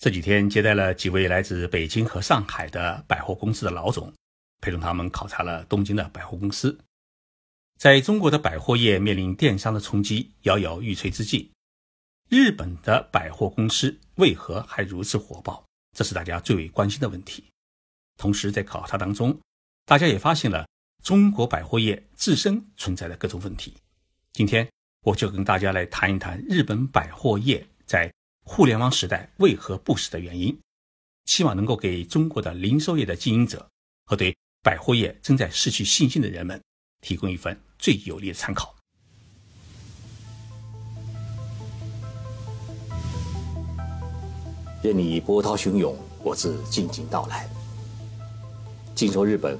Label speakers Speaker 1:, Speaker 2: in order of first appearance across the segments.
Speaker 1: 这几天接待了几位来自北京和上海的百货公司的老总，陪同他们考察了东京的百货公司。在中国的百货业面临电商的冲击摇摇欲坠之际，日本的百货公司为何还如此火爆？这是大家最为关心的问题。同时，在考察当中，大家也发现了中国百货业自身存在的各种问题。今天，我就跟大家来谈一谈日本百货业在。互联网时代为何不死的原因，希望能够给中国的零售业的经营者和对百货业正在失去信心的人们提供一份最有力的参考。
Speaker 2: 任你波涛汹涌，我自静静到来。静说日本，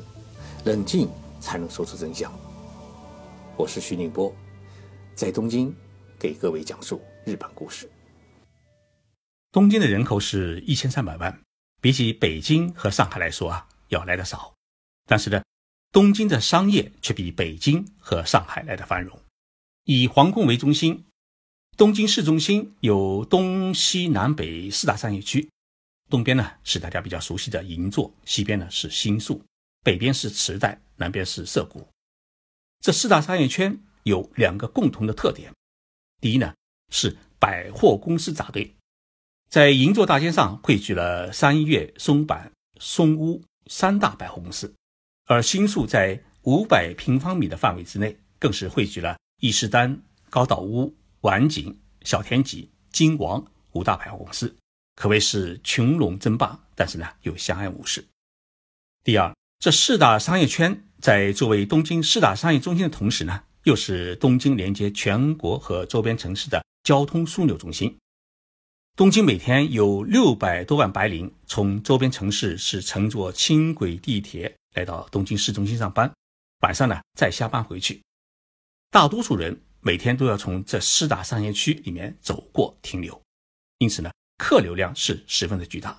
Speaker 2: 冷静才能说出真相。我是徐宁波，在东京给各位讲述日本故事。
Speaker 1: 东京的人口是一千三百万，比起北京和上海来说啊，要来的少。但是呢，东京的商业却比北京和上海来的繁荣。以皇宫为中心，东京市中心有东西南北四大商业区。东边呢是大家比较熟悉的银座，西边呢是新宿，北边是池袋，南边是涩谷。这四大商业圈有两个共同的特点：第一呢是百货公司扎堆。在银座大街上汇聚了三月、松坂、松屋三大百货公司，而新宿在五百平方米的范围之内，更是汇聚了伊势丹、高岛屋、丸井、小田急、金王五大百货公司，可谓是群龙争霸，但是呢又相安无事。第二，这四大商业圈在作为东京四大商业中心的同时呢，又是东京连接全国和周边城市的交通枢纽中心。东京每天有六百多万白领从周边城市是乘坐轻轨地铁来到东京市中心上班，晚上呢再下班回去。大多数人每天都要从这四大商业区里面走过停留，因此呢客流量是十分的巨大。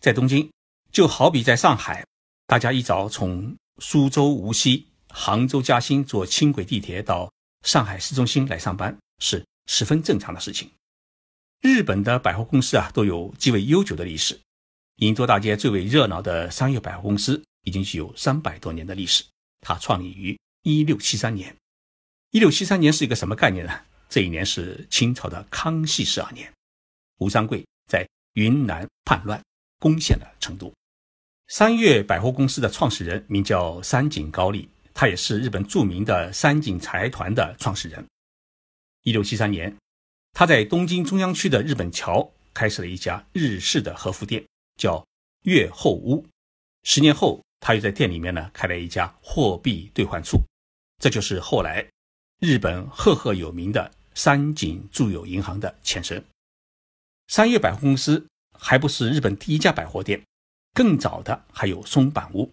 Speaker 1: 在东京，就好比在上海，大家一早从苏州、无锡、杭州、嘉兴坐轻轨地铁到上海市中心来上班，是十分正常的事情。日本的百货公司啊，都有极为悠久的历史。银座大街最为热闹的商业百货公司已经具有三百多年的历史。它创立于一六七三年。一六七三年是一个什么概念呢？这一年是清朝的康熙十二年，吴三桂在云南叛乱，攻陷了成都。三月百货公司的创始人名叫三井高利，他也是日本著名的三井财团的创始人。一六七三年。他在东京中央区的日本桥开设了一家日式的和服店，叫月后屋。十年后，他又在店里面呢开了一家货币兑换处，这就是后来日本赫赫有名的三井住友银行的前身。三月百货公司还不是日本第一家百货店，更早的还有松板屋。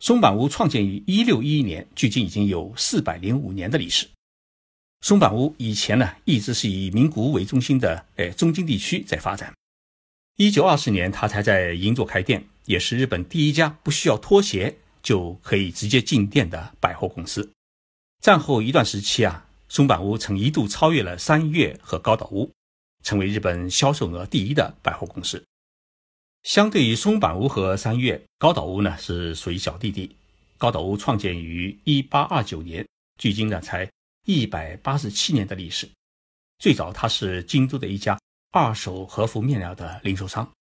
Speaker 1: 松板屋创建于一六一一年，距今已经有四百零五年的历史。松坂屋以前呢，一直是以名古屋为中心的，诶，中京地区在发展。一九二四年，他才在银座开店，也是日本第一家不需要拖鞋就可以直接进店的百货公司。战后一段时期啊，松坂屋曾一度超越了三月和高岛屋，成为日本销售额第一的百货公司。相对于松坂屋和三月，高岛屋呢是属于小弟弟。高岛屋创建于一八二九年，距今呢才。一百八十七年的历史，最早它是京都的一家二手和服面料的零售商。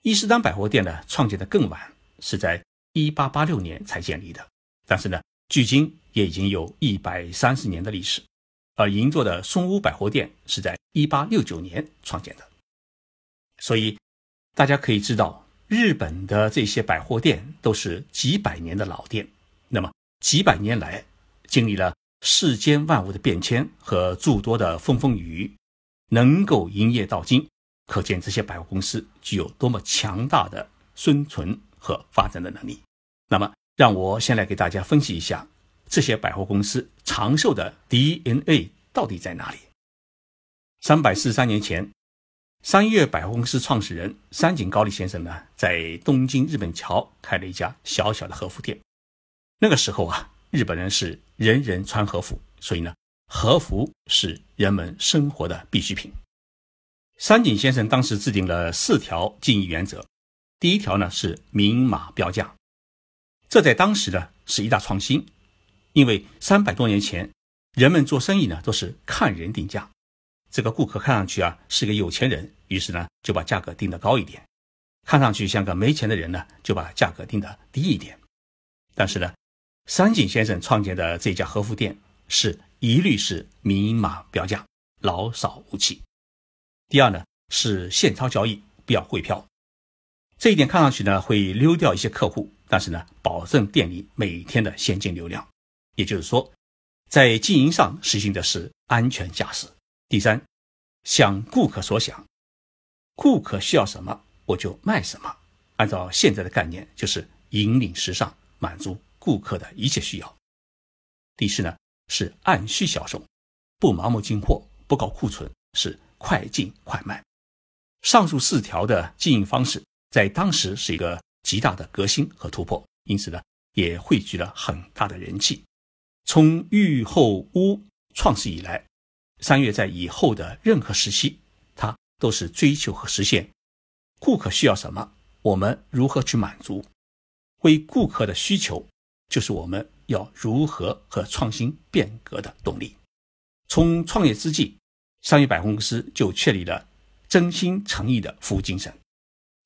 Speaker 1: 伊势丹百货店呢，创建的更晚，是在一八八六年才建立的，但是呢，距今也已经有一百三十年的历史。而银座的松屋百货店是在一八六九年创建的，所以大家可以知道，日本的这些百货店都是几百年的老店。那么几百年来经历了。世间万物的变迁和诸多的风风雨雨，能够营业到今，可见这些百货公司具有多么强大的生存和发展的能力。那么，让我先来给大家分析一下这些百货公司长寿的 DNA 到底在哪里。三百四十三年前，三月百货公司创始人三井高利先生呢，在东京日本桥开了一家小小的和服店。那个时候啊。日本人是人人穿和服，所以呢，和服是人们生活的必需品。三井先生当时制定了四条经营原则，第一条呢是明码标价，这在当时呢是一大创新，因为三百多年前人们做生意呢都是看人定价，这个顾客看上去啊是个有钱人，于是呢就把价格定得高一点；看上去像个没钱的人呢，就把价格定得低一点。但是呢，三井先生创建的这家和服店是一律是明码标价，老少无欺。第二呢是现钞交易，不要汇票。这一点看上去呢会溜掉一些客户，但是呢保证店里每天的现金流量。也就是说，在经营上实行的是安全驾驶。第三，想顾客所想，顾客需要什么我就卖什么。按照现在的概念，就是引领时尚。满足顾客的一切需要。第四呢，是按需销售，不盲目进货，不搞库存，是快进快卖。上述四条的经营方式，在当时是一个极大的革新和突破，因此呢，也汇聚了很大的人气。从玉后屋创始以来，三月在以后的任何时期，它都是追求和实现顾客需要什么，我们如何去满足。为顾客的需求，就是我们要如何和创新变革的动力。从创业之际，三月百货公司就确立了真心诚意的服务精神。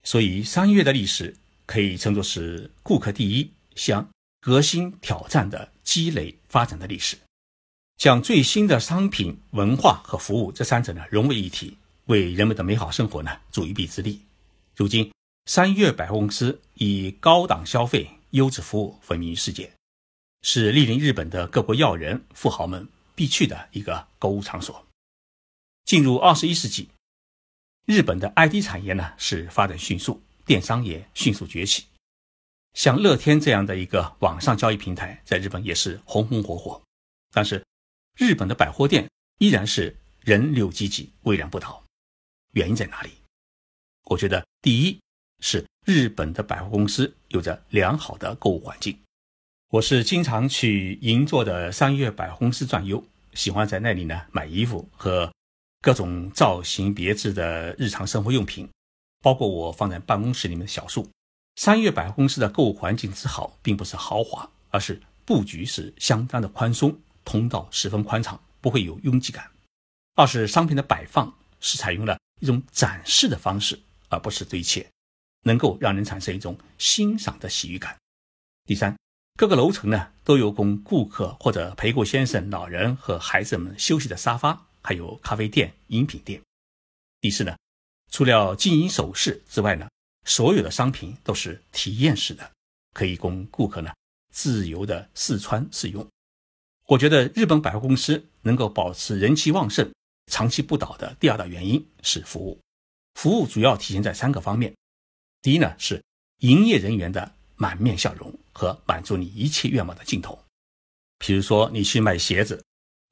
Speaker 1: 所以，三月的历史可以称作是顾客第一、向革新挑战的积累发展的历史，将最新的商品、文化和服务这三者呢融为一体，为人们的美好生活呢助一臂之力。如今。三月百货公司以高档消费、优质服务闻名于世界，是莅临日本的各国要人、富豪们必去的一个购物场所。进入二十一世纪，日本的 IT 产业呢是发展迅速，电商也迅速崛起。像乐天这样的一个网上交易平台，在日本也是红红火火。但是，日本的百货店依然是人流济济、蔚然不倒。原因在哪里？我觉得，第一。是日本的百货公司有着良好的购物环境。我是经常去银座的三月百货公司转悠，喜欢在那里呢买衣服和各种造型别致的日常生活用品，包括我放在办公室里面的小树。三月百货公司的购物环境之好，并不是豪华，而是布局是相当的宽松，通道十分宽敞，不会有拥挤感。二是商品的摆放是采用了一种展示的方式，而不是堆砌。能够让人产生一种欣赏的喜悦感。第三，各个楼层呢都有供顾客或者陪顾先生、老人和孩子们休息的沙发，还有咖啡店、饮品店。第四呢，除了金银首饰之外呢，所有的商品都是体验式的，可以供顾客呢自由的试穿试用。我觉得日本百货公司能够保持人气旺盛、长期不倒的第二大原因是服务。服务主要体现在三个方面。第一呢是营业人员的满面笑容和满足你一切愿望的镜头。比如说你去买鞋子，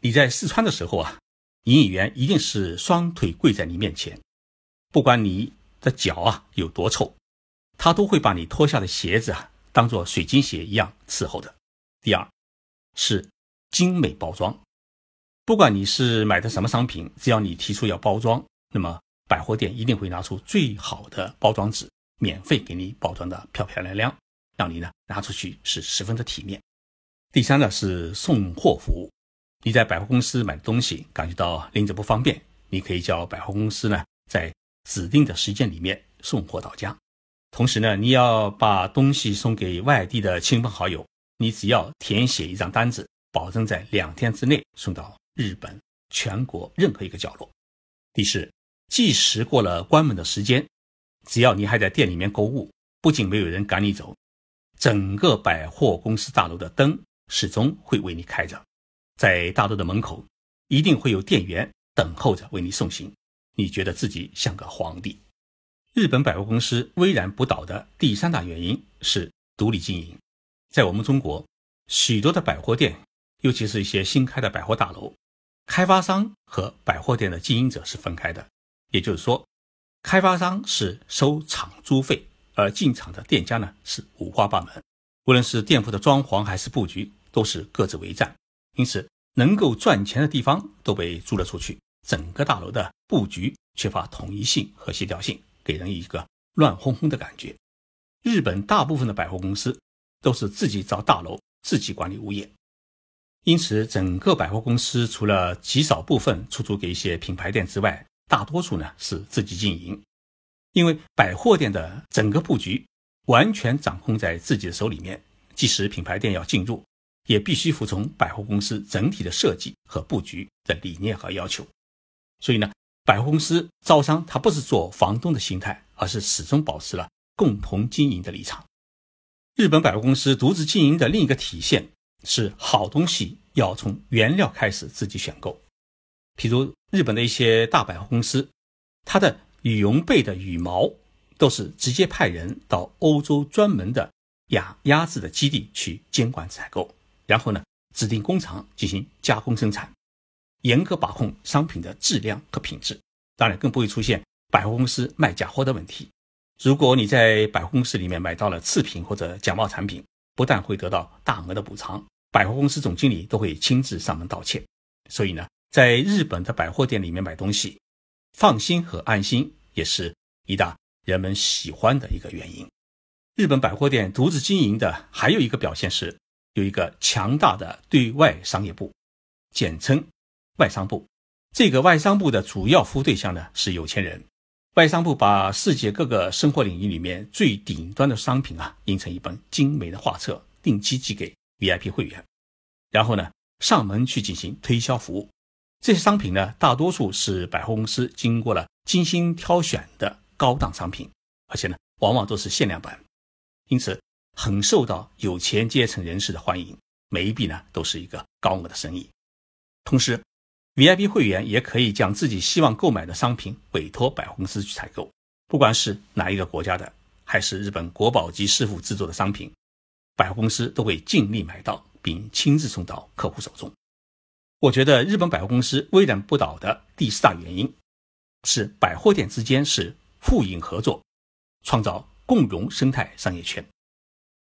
Speaker 1: 你在试穿的时候啊，营业员一定是双腿跪在你面前，不管你的脚啊有多臭，他都会把你脱下的鞋子啊当做水晶鞋一样伺候的。第二是精美包装，不管你是买的什么商品，只要你提出要包装，那么百货店一定会拿出最好的包装纸。免费给你包装的漂漂亮亮，让你呢拿出去是十分的体面。第三呢是送货服务，你在百货公司买东西感觉到拎着不方便，你可以叫百货公司呢在指定的时间里面送货到家。同时呢，你要把东西送给外地的亲朋好友，你只要填写一张单子，保证在两天之内送到日本全国任何一个角落。第四，计时过了关门的时间。只要你还在店里面购物，不仅没有人赶你走，整个百货公司大楼的灯始终会为你开着，在大楼的门口一定会有店员等候着为你送行，你觉得自己像个皇帝。日本百货公司巍然不倒的第三大原因是独立经营。在我们中国，许多的百货店，尤其是一些新开的百货大楼，开发商和百货店的经营者是分开的，也就是说。开发商是收场租费，而进场的店家呢是五花八门，无论是店铺的装潢还是布局，都是各自为战。因此，能够赚钱的地方都被租了出去，整个大楼的布局缺乏统一性和协调性，给人一个乱哄哄的感觉。日本大部分的百货公司都是自己造大楼、自己管理物业，因此整个百货公司除了极少部分出租给一些品牌店之外，大多数呢是自己经营。因为百货店的整个布局完全掌控在自己的手里面，即使品牌店要进入，也必须服从百货公司整体的设计和布局的理念和要求。所以呢，百货公司招商它不是做房东的心态，而是始终保持了共同经营的立场。日本百货公司独自经营的另一个体现是，好东西要从原料开始自己选购。比如日本的一些大百货公司，它的羽绒被的羽毛都是直接派人到欧洲专门的养鸭子的基地去监管采购，然后呢指定工厂进行加工生产，严格把控商品的质量和品质。当然更不会出现百货公司卖假货的问题。如果你在百货公司里面买到了次品或者假冒产品，不但会得到大额的补偿，百货公司总经理都会亲自上门道歉。所以呢，在日本的百货店里面买东西，放心和安心也是一大人们喜欢的一个原因。日本百货店独自经营的还有一个表现是有一个强大的对外商业部，简称外商部。这个外商部的主要服务对象呢是有钱人。外商部把世界各个生活领域里面最顶端的商品啊，印成一本精美的画册，定期寄给 VIP 会员，然后呢，上门去进行推销服务。这些商品呢，大多数是百货公司经过了精心挑选的高档商品，而且呢，往往都是限量版，因此很受到有钱阶层人士的欢迎。每一笔呢，都是一个高额的生意。同时，VIP 会员也可以将自己希望购买的商品委托百货公司去采购，不管是哪一个国家的，还是日本国宝级师傅制作的商品，百货公司都会尽力买到，并亲自送到客户手中。我觉得日本百货公司巍然不倒的第四大原因，是百货店之间是互赢合作，创造共荣生态商业圈。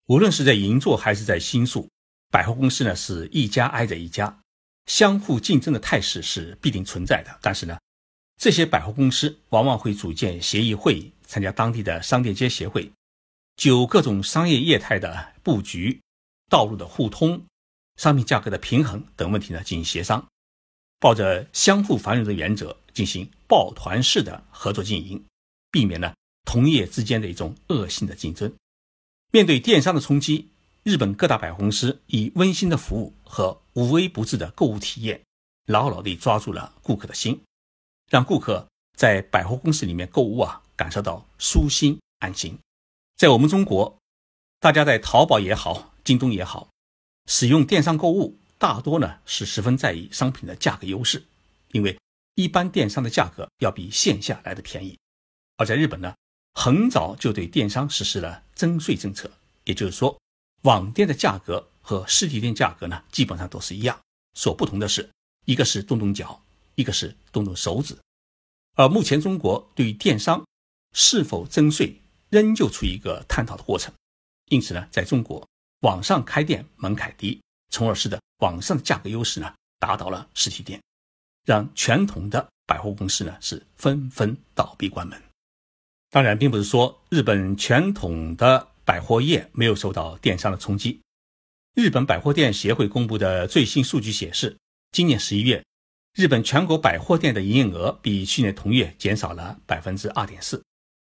Speaker 1: 无论是在银座还是在新宿，百货公司呢是一家挨着一家。相互竞争的态势是必定存在的，但是呢，这些百货公司往往会组建协议会议，参加当地的商店街协会，就各种商业业态的布局、道路的互通、商品价格的平衡等问题呢进行协商，抱着相互繁荣的原则进行抱团式的合作经营，避免呢同业之间的一种恶性的竞争。面对电商的冲击。日本各大百货公司以温馨的服务和无微不至的购物体验，牢牢地抓住了顾客的心，让顾客在百货公司里面购物啊，感受到舒心安心。在我们中国，大家在淘宝也好，京东也好，使用电商购物，大多呢是十分在意商品的价格优势，因为一般电商的价格要比线下来的便宜。而在日本呢，很早就对电商实施了征税政策，也就是说。网店的价格和实体店价格呢，基本上都是一样，所不同的是，一个是动动脚，一个是动动手指。而目前中国对于电商是否征税，仍旧处于一个探讨的过程。因此呢，在中国网上开店门槛低，从而使得网上的价格优势呢，打倒了实体店，让传统的百货公司呢是纷纷倒闭关门。当然，并不是说日本传统的。百货业没有受到电商的冲击。日本百货店协会公布的最新数据显示，今年十一月，日本全国百货店的营业额比去年同月减少了百分之二点四，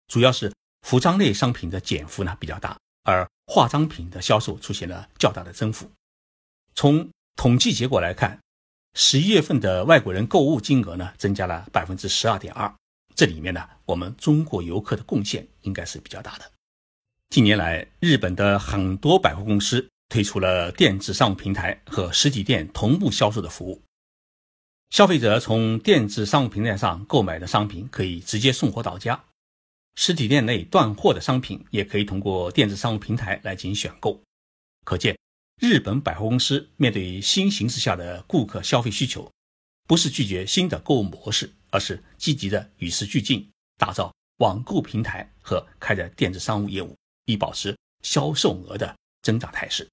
Speaker 1: 主要是服装类商品的减幅呢比较大，而化妆品的销售出现了较大的增幅。从统计结果来看，十一月份的外国人购物金额呢增加了百分之十二点二，这里面呢我们中国游客的贡献应该是比较大的。近年来，日本的很多百货公司推出了电子商务平台和实体店同步销售的服务。消费者从电子商务平台上购买的商品可以直接送货到家，实体店内断货的商品也可以通过电子商务平台来进行选购。可见，日本百货公司面对新形势下的顾客消费需求，不是拒绝新的购物模式，而是积极的与时俱进，打造网购平台和开展电子商务业务。以保持销售额的增长态势。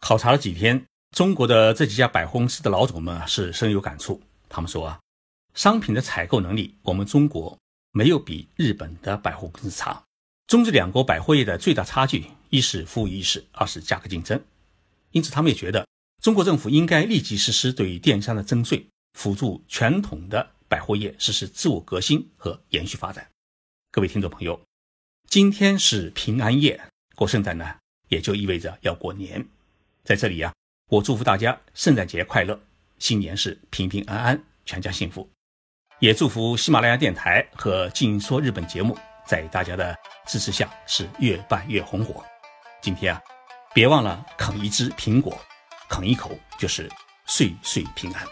Speaker 1: 考察了几天，中国的这几家百货公司的老总们是深有感触。他们说啊，商品的采购能力，我们中国没有比日本的百货公司差。中日两国百货业的最大差距，一是服务意识，二是价格竞争。因此，他们也觉得中国政府应该立即实施对于电商的征税，辅助传统的百货业实施自我革新和延续发展。各位听众朋友，今天是平安夜，过圣诞呢，也就意味着要过年。在这里呀，我祝福大家圣诞节快乐，新年是平平安安，全家幸福。也祝福喜马拉雅电台和《静说日本》节目在大家的支持下是越办越红火。今天啊，别忘了啃一只苹果，啃一口就是岁岁平安。